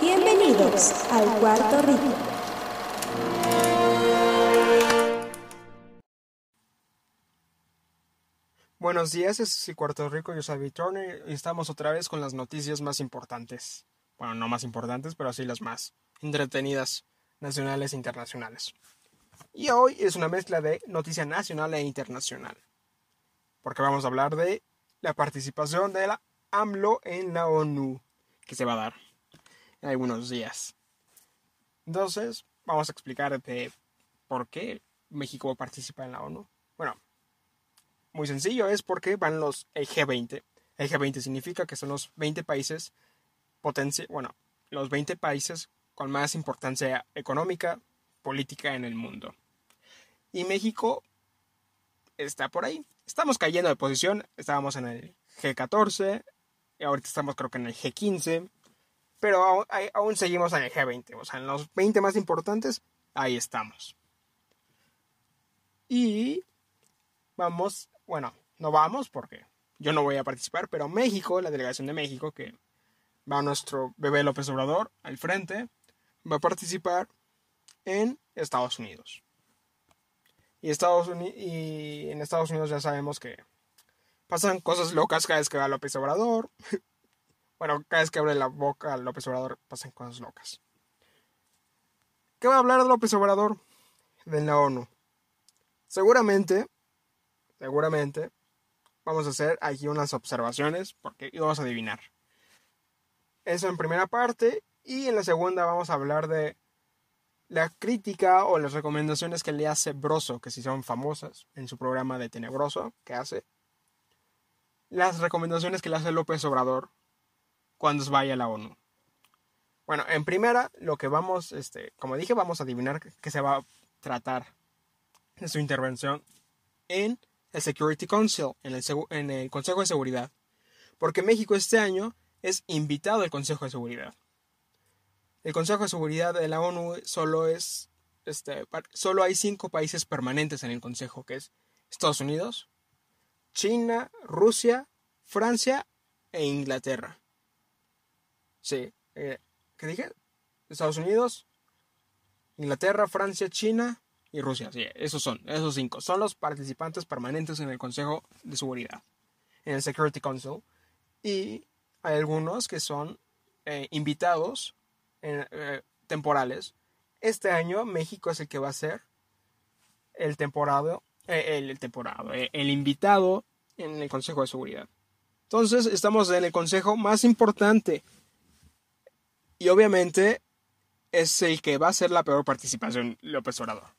Bienvenidos al Cuarto Rico. Buenos días, es el Cuarto Rico, yo soy Turner y estamos otra vez con las noticias más importantes. Bueno, no más importantes, pero sí las más entretenidas, nacionales e internacionales. Y hoy es una mezcla de noticia nacional e internacional. Porque vamos a hablar de la participación de la AMLO en la ONU, que se va a dar en algunos días. Entonces, vamos a explicar de por qué México participa en la ONU. Bueno, muy sencillo, es porque van los el G20. El G20 significa que son los 20 países potencia, bueno, los 20 países con más importancia económica, política en el mundo. Y México está por ahí. Estamos cayendo de posición, estábamos en el G14, y ahorita estamos creo que en el G15, pero aún, seguimos en el G20, o sea, en los 20 más importantes, ahí estamos. Y vamos bueno, no vamos porque yo no voy a participar, pero México, la delegación de México, que va nuestro bebé López Obrador al frente, va a participar en Estados Unidos. Y, Estados y en Estados Unidos ya sabemos que pasan cosas locas cada vez que va López Obrador. bueno, cada vez que abre la boca López Obrador pasan cosas locas. ¿Qué va a hablar López Obrador? De la ONU. Seguramente seguramente vamos a hacer aquí unas observaciones porque vamos a adivinar. Eso en primera parte y en la segunda vamos a hablar de la crítica o las recomendaciones que le hace Broso, que si son famosas en su programa de Tenebroso que hace. Las recomendaciones que le hace López Obrador cuando vaya a la ONU. Bueno, en primera, lo que vamos, este, como dije, vamos a adivinar que se va a tratar de su intervención en el Security Council, en el, en el Consejo de Seguridad, porque México este año es invitado al Consejo de Seguridad. El Consejo de Seguridad de la ONU solo es, este, solo hay cinco países permanentes en el Consejo, que es Estados Unidos, China, Rusia, Francia e Inglaterra. Sí, eh, ¿qué dije? Estados Unidos, Inglaterra, Francia, China, y Rusia. Sí, esos son, esos cinco. Son los participantes permanentes en el Consejo de Seguridad, en el Security Council. Y hay algunos que son eh, invitados eh, temporales. Este año México es el que va a ser el temporado, eh, el, temporado, el invitado en el Consejo de Seguridad. Entonces estamos en el consejo más importante. Y obviamente es el que va a ser la peor participación López Obrador.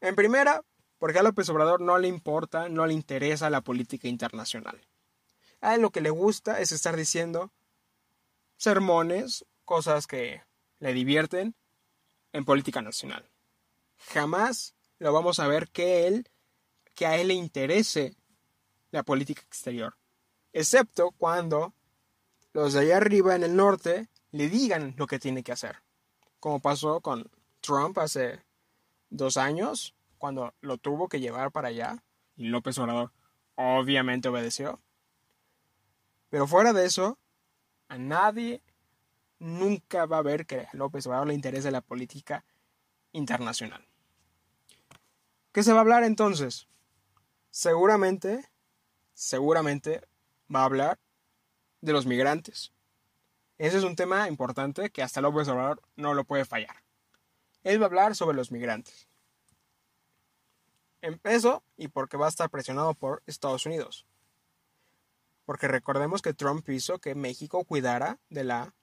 En primera, porque a López Obrador no le importa, no le interesa la política internacional. A él lo que le gusta es estar diciendo sermones, cosas que le divierten en política nacional. Jamás lo vamos a ver que él, que a él le interese la política exterior, excepto cuando los de allá arriba en el norte le digan lo que tiene que hacer, como pasó con Trump hace dos años, cuando lo tuvo que llevar para allá, y López Obrador obviamente obedeció. Pero fuera de eso, a nadie nunca va a ver que a López Obrador le interese la política internacional. ¿Qué se va a hablar entonces? Seguramente, seguramente va a hablar de los migrantes. Ese es un tema importante que hasta López Obrador no lo puede fallar. Él va a hablar sobre los migrantes. En peso y porque va a estar presionado por Estados Unidos. Porque recordemos que Trump hizo que México cuidara de la,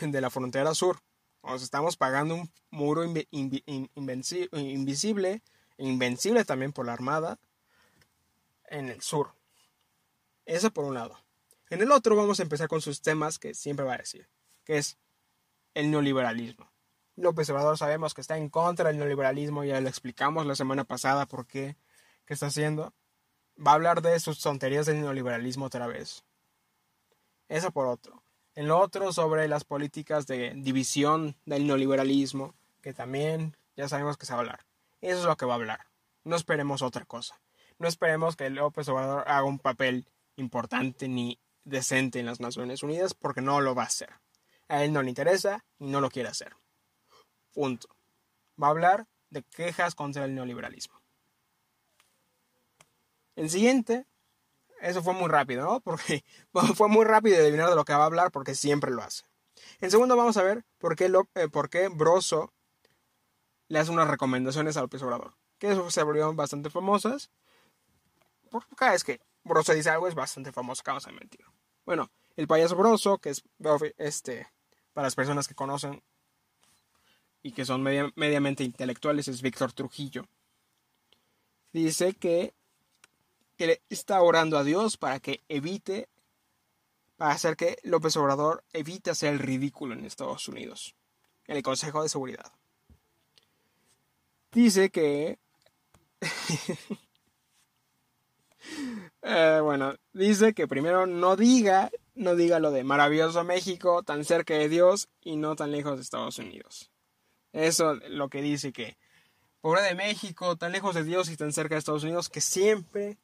de la frontera sur. Nos estamos pagando un muro invisible, invencible también por la Armada en el sur. Eso por un lado. En el otro vamos a empezar con sus temas que siempre va a decir, que es el neoliberalismo. López Obrador sabemos que está en contra del neoliberalismo, ya lo explicamos la semana pasada por qué, qué está haciendo. Va a hablar de sus tonterías del neoliberalismo otra vez. Eso por otro. En lo otro, sobre las políticas de división del neoliberalismo, que también ya sabemos que se va a hablar. Eso es lo que va a hablar. No esperemos otra cosa. No esperemos que López Obrador haga un papel importante ni decente en las Naciones Unidas porque no lo va a hacer. A él no le interesa y no lo quiere hacer. Punto. Va a hablar de quejas contra el neoliberalismo. El siguiente, eso fue muy rápido, ¿no? Porque fue muy rápido adivinar de lo que va a hablar porque siempre lo hace. En segundo vamos a ver por qué, eh, por qué Broso le hace unas recomendaciones a López Obrador. Que eso se volvieron bastante famosas. Porque cada vez que Broso dice algo es bastante famoso, vamos a mentir. Bueno, el payaso Broso, que es este, para las personas que conocen y que son mediamente intelectuales, es Víctor Trujillo. Dice que, que está orando a Dios para que evite, para hacer que López Obrador evite hacer el ridículo en Estados Unidos, en el Consejo de Seguridad. Dice que Eh, bueno, dice que primero no diga, no diga lo de maravilloso México, tan cerca de Dios y no tan lejos de Estados Unidos. Eso es lo que dice que pobre de México, tan lejos de Dios y tan cerca de Estados Unidos, que siempre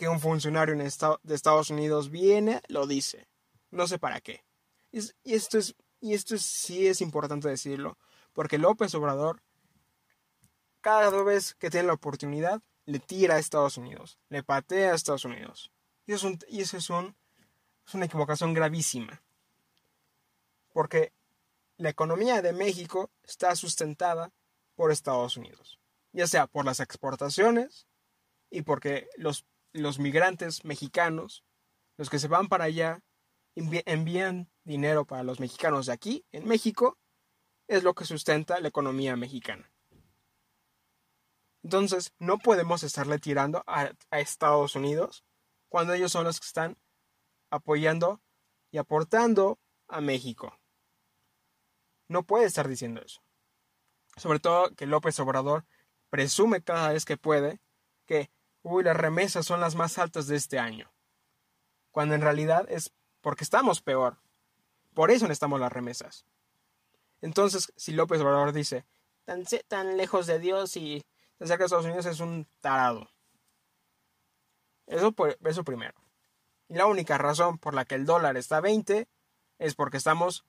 que un funcionario de Estados Unidos viene, lo dice. No sé para qué. Y, esto es, y esto sí es importante decirlo, porque López Obrador, cada vez que tiene la oportunidad, le tira a Estados Unidos, le patea a Estados Unidos. Y eso, y eso es, es una equivocación gravísima. Porque la economía de México está sustentada por Estados Unidos, ya sea por las exportaciones y porque los, los migrantes mexicanos, los que se van para allá, envían dinero para los mexicanos de aquí, en México, es lo que sustenta la economía mexicana. Entonces, no podemos estarle tirando a, Estados Unidos cuando ellos son los que están apoyando y aportando a México. No puede estar diciendo eso. Sobre todo que López Obrador presume cada vez que puede que, uy, las remesas son las más altas de este año. Cuando en realidad es porque estamos peor. Por eso necesitamos las remesas. Entonces, si López Obrador dice, tan, tan lejos de Dios y cerca que Estados Unidos es un tarado. Eso, eso primero. Y la única razón por la que el dólar está a 20 es porque estamos,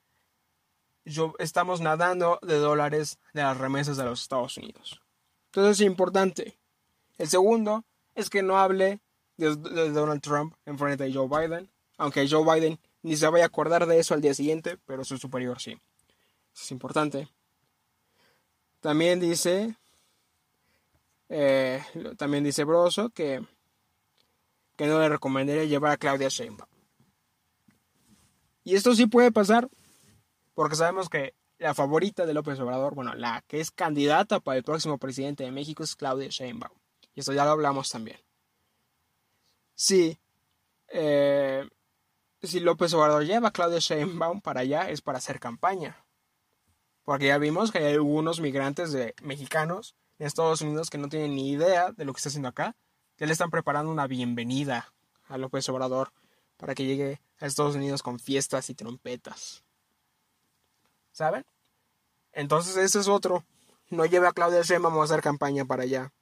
yo, estamos nadando de dólares de las remesas de los Estados Unidos. Entonces es importante. El segundo es que no hable de, Donald Trump en frente de Joe Biden, aunque Joe Biden ni se vaya a acordar de eso al día siguiente, pero su superior sí. Es importante. También dice eh, también dice Broso que, que no le recomendaría llevar a Claudia Sheinbaum. Y esto sí puede pasar porque sabemos que la favorita de López Obrador, bueno, la que es candidata para el próximo presidente de México es Claudia Sheinbaum. Y esto ya lo hablamos también. Sí, eh, si López Obrador lleva a Claudia Sheinbaum para allá es para hacer campaña. Porque ya vimos que hay algunos migrantes de mexicanos en Estados Unidos que no tienen ni idea de lo que está haciendo acá, ya le están preparando una bienvenida a López Obrador para que llegue a Estados Unidos con fiestas y trompetas. ¿Saben? Entonces ese es otro. No lleve a Claudia Sheinbaum a hacer campaña para allá.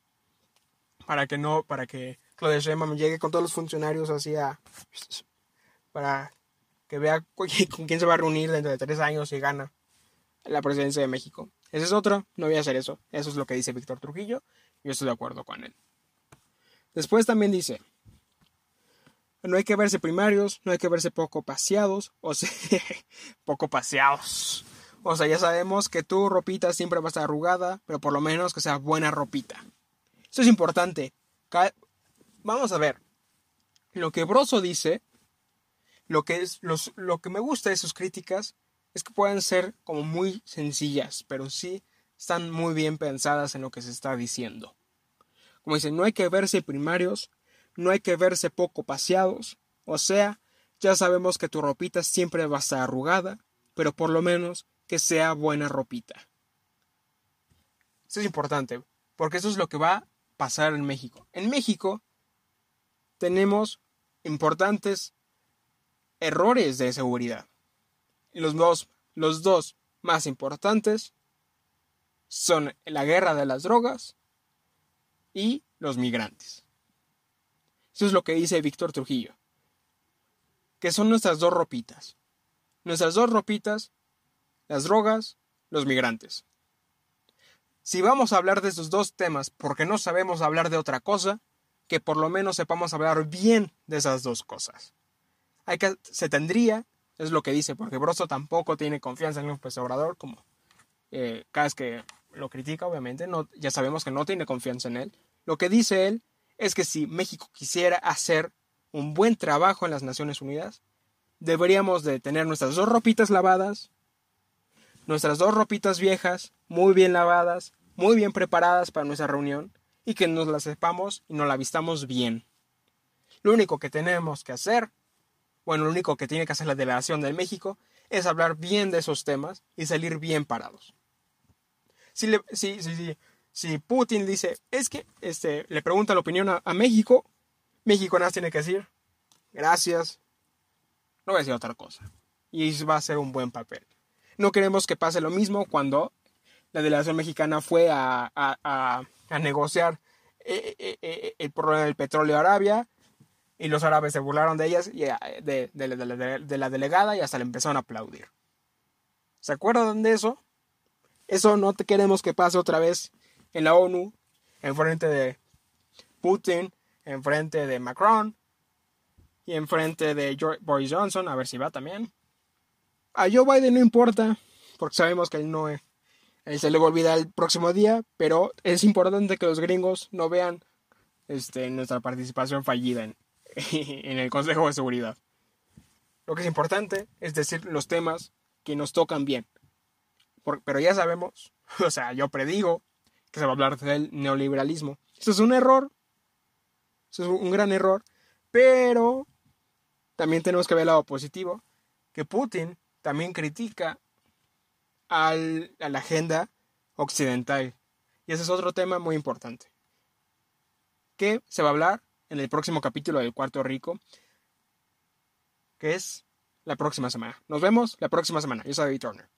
Para que no, para que Claudia Sheinbaum llegue con todos los funcionarios así a... Para que vea con quién se va a reunir dentro de tres años y gana la presidencia de México. Ese es otro, no voy a hacer eso. Eso es lo que dice Víctor Trujillo. Yo estoy de acuerdo con él. Después también dice, no hay que verse primarios, no hay que verse poco paseados, o sea, poco paseados. O sea, ya sabemos que tu ropita siempre va a estar arrugada, pero por lo menos que sea buena ropita. Eso es importante. Vamos a ver. Lo que Broso dice, lo que, es, lo que me gusta de sus críticas, es que pueden ser como muy sencillas, pero sí están muy bien pensadas en lo que se está diciendo. Como dicen, no hay que verse primarios, no hay que verse poco paseados, o sea, ya sabemos que tu ropita siempre va a estar arrugada, pero por lo menos que sea buena ropita. Eso es importante, porque eso es lo que va pasar en México. En México tenemos importantes errores de seguridad los dos, los dos más importantes son la guerra de las drogas y los migrantes. Eso es lo que dice Víctor Trujillo. que son nuestras dos ropitas. Nuestras dos ropitas, las drogas, los migrantes. Si vamos a hablar de esos dos temas porque no sabemos hablar de otra cosa, que por lo menos sepamos hablar bien de esas dos cosas. Hay que, se tendría, es lo que dice, porque Broso tampoco tiene confianza en López Obrador, como eh, cada vez que lo critica, obviamente, no, ya sabemos que no tiene confianza en él. Lo que dice él es que si México quisiera hacer un buen trabajo en las Naciones Unidas, deberíamos de tener nuestras dos ropitas lavadas, nuestras dos ropitas viejas, muy bien lavadas, muy bien preparadas para nuestra reunión, y que nos la sepamos y nos la vistamos bien. Lo único que tenemos que hacer, bueno, lo único que tiene que hacer la delegación de México, es hablar bien de esos temas y salir bien parados. Si, le, si, si, si Putin dice, es que este, le pregunta la opinión a, a México, México nada tiene que decir, gracias, no voy a decir otra cosa. Y va a ser un buen papel. No queremos que pase lo mismo cuando la delegación mexicana fue a, a, a, negociar eh, eh, eh, el problema del petróleo de Arabia y los árabes se burlaron de ellas y de, de, la delegada y hasta le empezaron a aplaudir. ¿Se acuerdan de eso? Eso no te queremos que pase otra vez en la ONU, en frente de Putin, en frente de Macron y en frente de Boris Johnson, a ver si va también. A Joe Biden no importa, porque sabemos que él no él se le va a olvidar el próximo día, pero es importante que los gringos no vean este, nuestra participación fallida en el Consejo de Seguridad. Lo que es importante es decir los temas que nos tocan bien. pero ya sabemos, o sea, yo predigo que se va a hablar del neoliberalismo. Eso es un error. Eso es un gran error. Pero también tenemos que ver el lado positivo. Que Putin también critica al, a la agenda occidental. Y ese es otro tema muy importante. Que se va a hablar en el próximo capítulo del Cuarto Rico. Que es la próxima semana. Nos vemos la próxima semana. Yo soy David Turner.